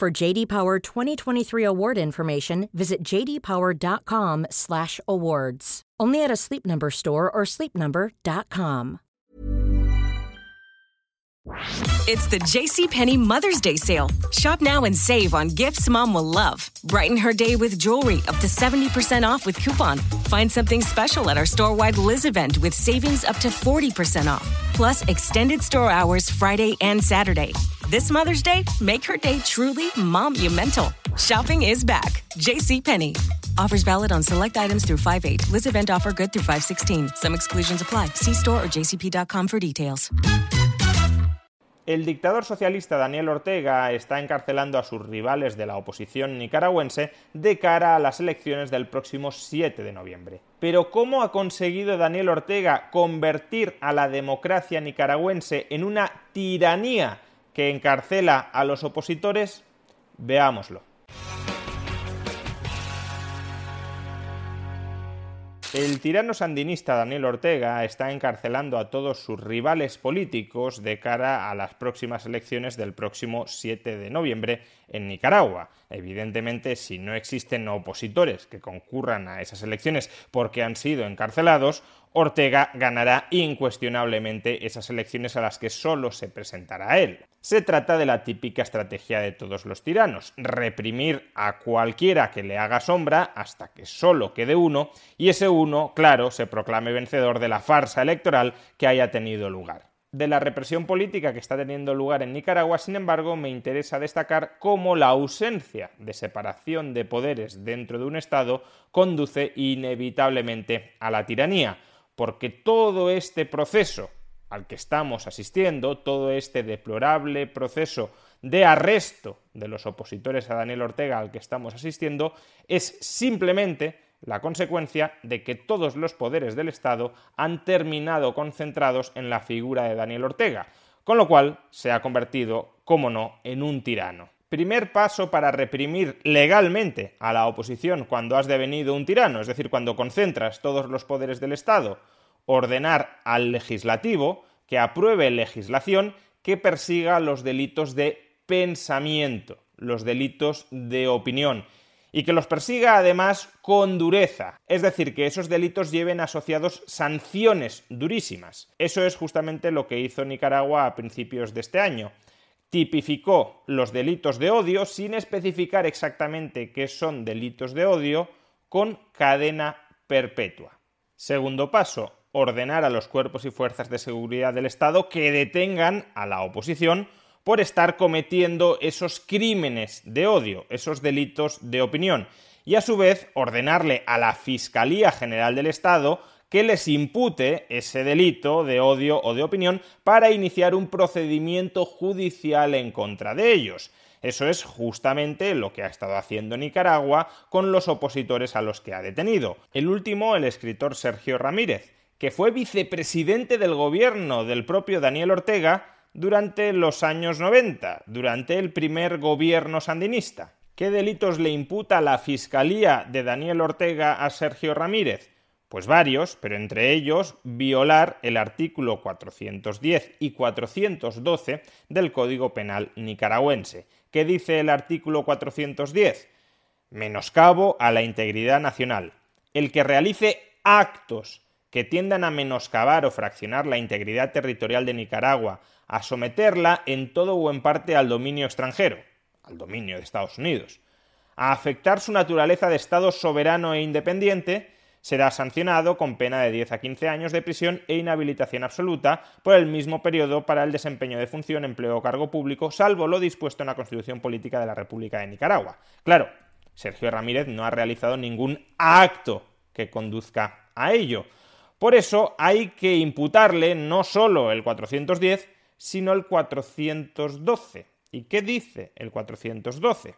For JD Power 2023 award information, visit jdpower.com/awards. Only at a Sleep Number store or sleepnumber.com. It's the JCPenney Mother's Day sale. Shop now and save on gifts mom will love. Brighten her day with jewelry up to 70% off with coupon. Find something special at our store-wide Liz event with savings up to 40% off. Plus extended store hours Friday and Saturday. This Mother's Day, make her day truly monumental. Shopping is back. JCPenney. Offers valid on select items through 5-8. Liz event offer good through 5-16. Some exclusions apply. See store or for details. El dictador socialista Daniel Ortega está encarcelando a sus rivales de la oposición nicaragüense de cara a las elecciones del próximo 7 de noviembre. Pero ¿cómo ha conseguido Daniel Ortega convertir a la democracia nicaragüense en una tiranía que encarcela a los opositores? Veámoslo. El tirano sandinista Daniel Ortega está encarcelando a todos sus rivales políticos de cara a las próximas elecciones del próximo 7 de noviembre en Nicaragua. Evidentemente, si no existen opositores que concurran a esas elecciones porque han sido encarcelados, Ortega ganará incuestionablemente esas elecciones a las que solo se presentará él. Se trata de la típica estrategia de todos los tiranos, reprimir a cualquiera que le haga sombra hasta que solo quede uno y ese uno, claro, se proclame vencedor de la farsa electoral que haya tenido lugar de la represión política que está teniendo lugar en Nicaragua, sin embargo, me interesa destacar cómo la ausencia de separación de poderes dentro de un Estado conduce inevitablemente a la tiranía, porque todo este proceso al que estamos asistiendo, todo este deplorable proceso de arresto de los opositores a Daniel Ortega al que estamos asistiendo, es simplemente la consecuencia de que todos los poderes del Estado han terminado concentrados en la figura de Daniel Ortega, con lo cual se ha convertido, como no, en un tirano. Primer paso para reprimir legalmente a la oposición cuando has devenido un tirano, es decir, cuando concentras todos los poderes del Estado, ordenar al legislativo que apruebe legislación que persiga los delitos de pensamiento, los delitos de opinión y que los persiga además con dureza, es decir, que esos delitos lleven asociados sanciones durísimas. Eso es justamente lo que hizo Nicaragua a principios de este año. Tipificó los delitos de odio sin especificar exactamente qué son delitos de odio con cadena perpetua. Segundo paso, ordenar a los cuerpos y fuerzas de seguridad del Estado que detengan a la oposición por estar cometiendo esos crímenes de odio, esos delitos de opinión, y a su vez ordenarle a la Fiscalía General del Estado que les impute ese delito de odio o de opinión para iniciar un procedimiento judicial en contra de ellos. Eso es justamente lo que ha estado haciendo Nicaragua con los opositores a los que ha detenido. El último, el escritor Sergio Ramírez, que fue vicepresidente del gobierno del propio Daniel Ortega, durante los años 90, durante el primer gobierno sandinista. ¿Qué delitos le imputa la Fiscalía de Daniel Ortega a Sergio Ramírez? Pues varios, pero entre ellos violar el artículo 410 y 412 del Código Penal nicaragüense. ¿Qué dice el artículo 410? Menoscabo a la integridad nacional. El que realice actos que tiendan a menoscabar o fraccionar la integridad territorial de Nicaragua, a someterla en todo o en parte al dominio extranjero, al dominio de Estados Unidos, a afectar su naturaleza de Estado soberano e independiente, será sancionado con pena de 10 a 15 años de prisión e inhabilitación absoluta por el mismo periodo para el desempeño de función, empleo o cargo público, salvo lo dispuesto en la Constitución Política de la República de Nicaragua. Claro, Sergio Ramírez no ha realizado ningún acto que conduzca a ello. Por eso hay que imputarle no solo el 410, sino el 412. ¿Y qué dice el 412?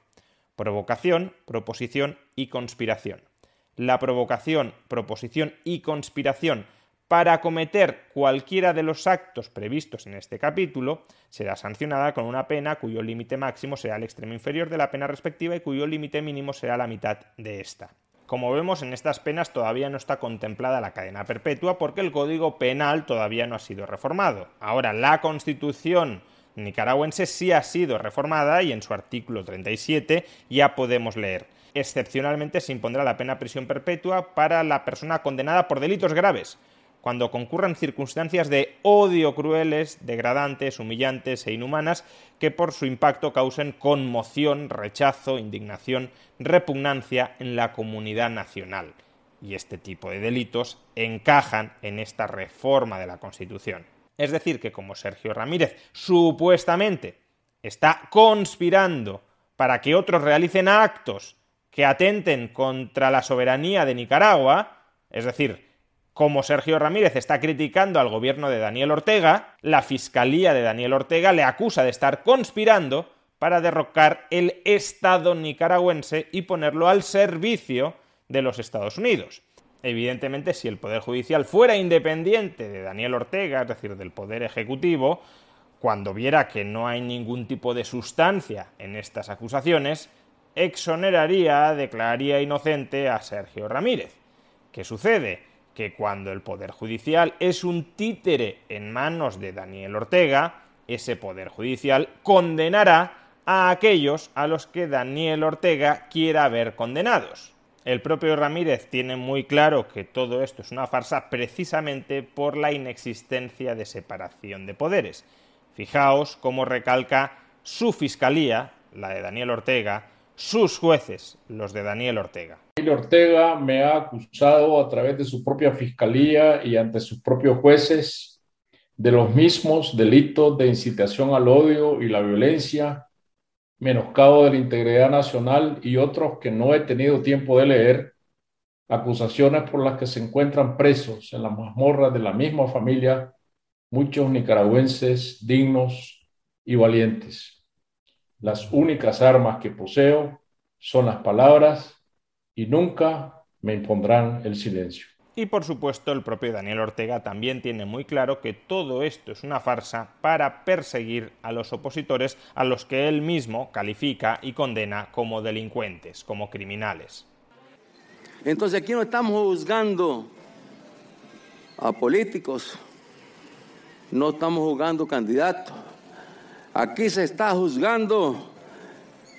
Provocación, proposición y conspiración. La provocación, proposición y conspiración para cometer cualquiera de los actos previstos en este capítulo será sancionada con una pena cuyo límite máximo será el extremo inferior de la pena respectiva y cuyo límite mínimo será la mitad de esta. Como vemos, en estas penas todavía no está contemplada la cadena perpetua porque el Código Penal todavía no ha sido reformado. Ahora, la Constitución nicaragüense sí ha sido reformada y en su artículo 37 ya podemos leer. Excepcionalmente se impondrá la pena prisión perpetua para la persona condenada por delitos graves, cuando concurran circunstancias de odio crueles, degradantes, humillantes e inhumanas que por su impacto causen conmoción, rechazo, indignación, repugnancia en la comunidad nacional. Y este tipo de delitos encajan en esta reforma de la Constitución. Es decir, que como Sergio Ramírez supuestamente está conspirando para que otros realicen actos que atenten contra la soberanía de Nicaragua, es decir, como Sergio Ramírez está criticando al gobierno de Daniel Ortega, la Fiscalía de Daniel Ortega le acusa de estar conspirando para derrocar el Estado nicaragüense y ponerlo al servicio de los Estados Unidos. Evidentemente, si el Poder Judicial fuera independiente de Daniel Ortega, es decir, del Poder Ejecutivo, cuando viera que no hay ningún tipo de sustancia en estas acusaciones, exoneraría, declararía inocente a Sergio Ramírez. ¿Qué sucede? que cuando el Poder Judicial es un títere en manos de Daniel Ortega, ese Poder Judicial condenará a aquellos a los que Daniel Ortega quiera ver condenados. El propio Ramírez tiene muy claro que todo esto es una farsa precisamente por la inexistencia de separación de poderes. Fijaos cómo recalca su fiscalía, la de Daniel Ortega, sus jueces, los de Daniel Ortega. Daniel Ortega me ha acusado a través de su propia fiscalía y ante sus propios jueces de los mismos delitos de incitación al odio y la violencia, menoscabo de la integridad nacional y otros que no he tenido tiempo de leer, acusaciones por las que se encuentran presos en las mazmorras de la misma familia muchos nicaragüenses dignos y valientes. Las únicas armas que poseo son las palabras y nunca me impondrán el silencio. Y por supuesto el propio Daniel Ortega también tiene muy claro que todo esto es una farsa para perseguir a los opositores a los que él mismo califica y condena como delincuentes, como criminales. Entonces aquí no estamos juzgando a políticos, no estamos juzgando candidatos, Aquí se está juzgando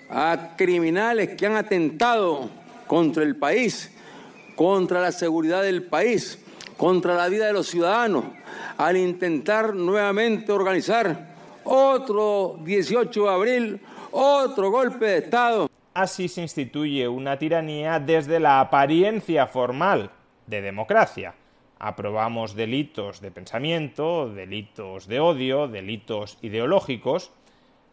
a criminales que han atentado contra el país, contra la seguridad del país, contra la vida de los ciudadanos, al intentar nuevamente organizar otro 18 de abril, otro golpe de Estado. Así se instituye una tiranía desde la apariencia formal de democracia aprobamos delitos de pensamiento, delitos de odio, delitos ideológicos,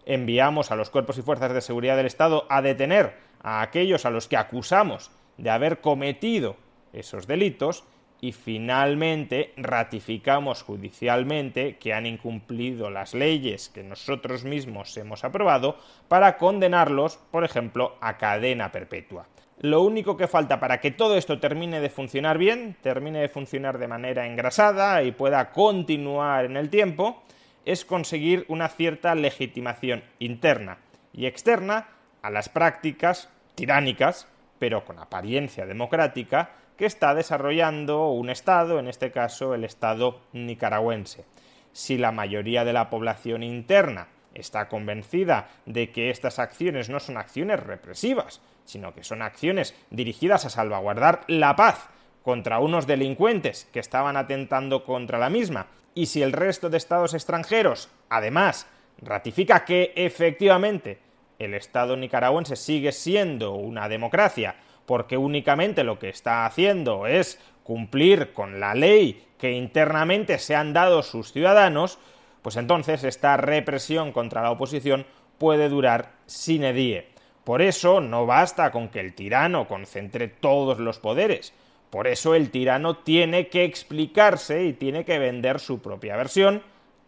enviamos a los cuerpos y fuerzas de seguridad del Estado a detener a aquellos a los que acusamos de haber cometido esos delitos y finalmente ratificamos judicialmente que han incumplido las leyes que nosotros mismos hemos aprobado para condenarlos, por ejemplo, a cadena perpetua. Lo único que falta para que todo esto termine de funcionar bien, termine de funcionar de manera engrasada y pueda continuar en el tiempo, es conseguir una cierta legitimación interna y externa a las prácticas tiránicas, pero con apariencia democrática, que está desarrollando un Estado, en este caso el Estado nicaragüense. Si la mayoría de la población interna está convencida de que estas acciones no son acciones represivas, sino que son acciones dirigidas a salvaguardar la paz contra unos delincuentes que estaban atentando contra la misma, y si el resto de estados extranjeros, además, ratifica que efectivamente el Estado nicaragüense sigue siendo una democracia, porque únicamente lo que está haciendo es cumplir con la ley que internamente se han dado sus ciudadanos, pues entonces esta represión contra la oposición puede durar sin edie. Por eso no basta con que el tirano concentre todos los poderes. Por eso el tirano tiene que explicarse y tiene que vender su propia versión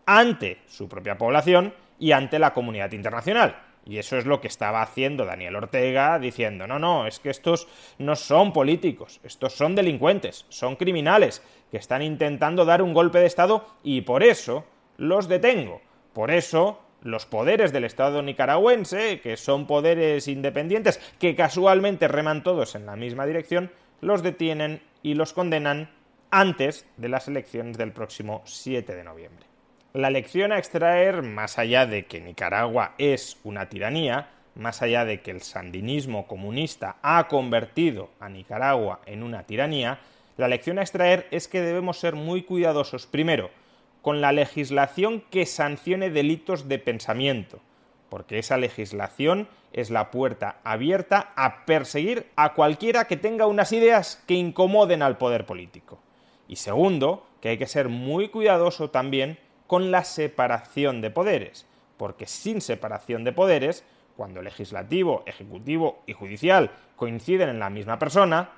ante su propia población y ante la comunidad internacional. Y eso es lo que estaba haciendo Daniel Ortega, diciendo, no, no, es que estos no son políticos, estos son delincuentes, son criminales, que están intentando dar un golpe de Estado y por eso los detengo. Por eso los poderes del Estado nicaragüense, que son poderes independientes, que casualmente reman todos en la misma dirección, los detienen y los condenan antes de las elecciones del próximo 7 de noviembre. La lección a extraer, más allá de que Nicaragua es una tiranía, más allá de que el sandinismo comunista ha convertido a Nicaragua en una tiranía, la lección a extraer es que debemos ser muy cuidadosos, primero, con la legislación que sancione delitos de pensamiento, porque esa legislación es la puerta abierta a perseguir a cualquiera que tenga unas ideas que incomoden al poder político. Y segundo, que hay que ser muy cuidadoso también con la separación de poderes, porque sin separación de poderes, cuando legislativo, ejecutivo y judicial coinciden en la misma persona,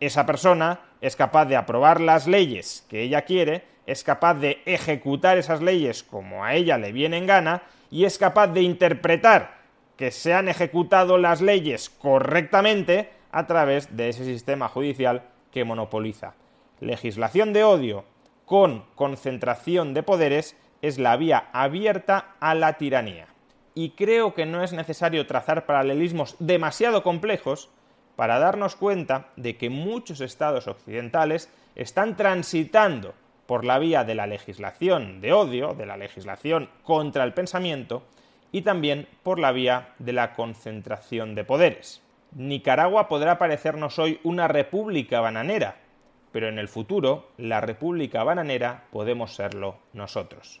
esa persona es capaz de aprobar las leyes que ella quiere, es capaz de ejecutar esas leyes como a ella le viene en gana y es capaz de interpretar que se han ejecutado las leyes correctamente a través de ese sistema judicial que monopoliza. Legislación de odio con concentración de poderes es la vía abierta a la tiranía. Y creo que no es necesario trazar paralelismos demasiado complejos para darnos cuenta de que muchos estados occidentales están transitando por la vía de la legislación de odio, de la legislación contra el pensamiento, y también por la vía de la concentración de poderes. Nicaragua podrá parecernos hoy una república bananera, pero en el futuro la República Bananera podemos serlo nosotros.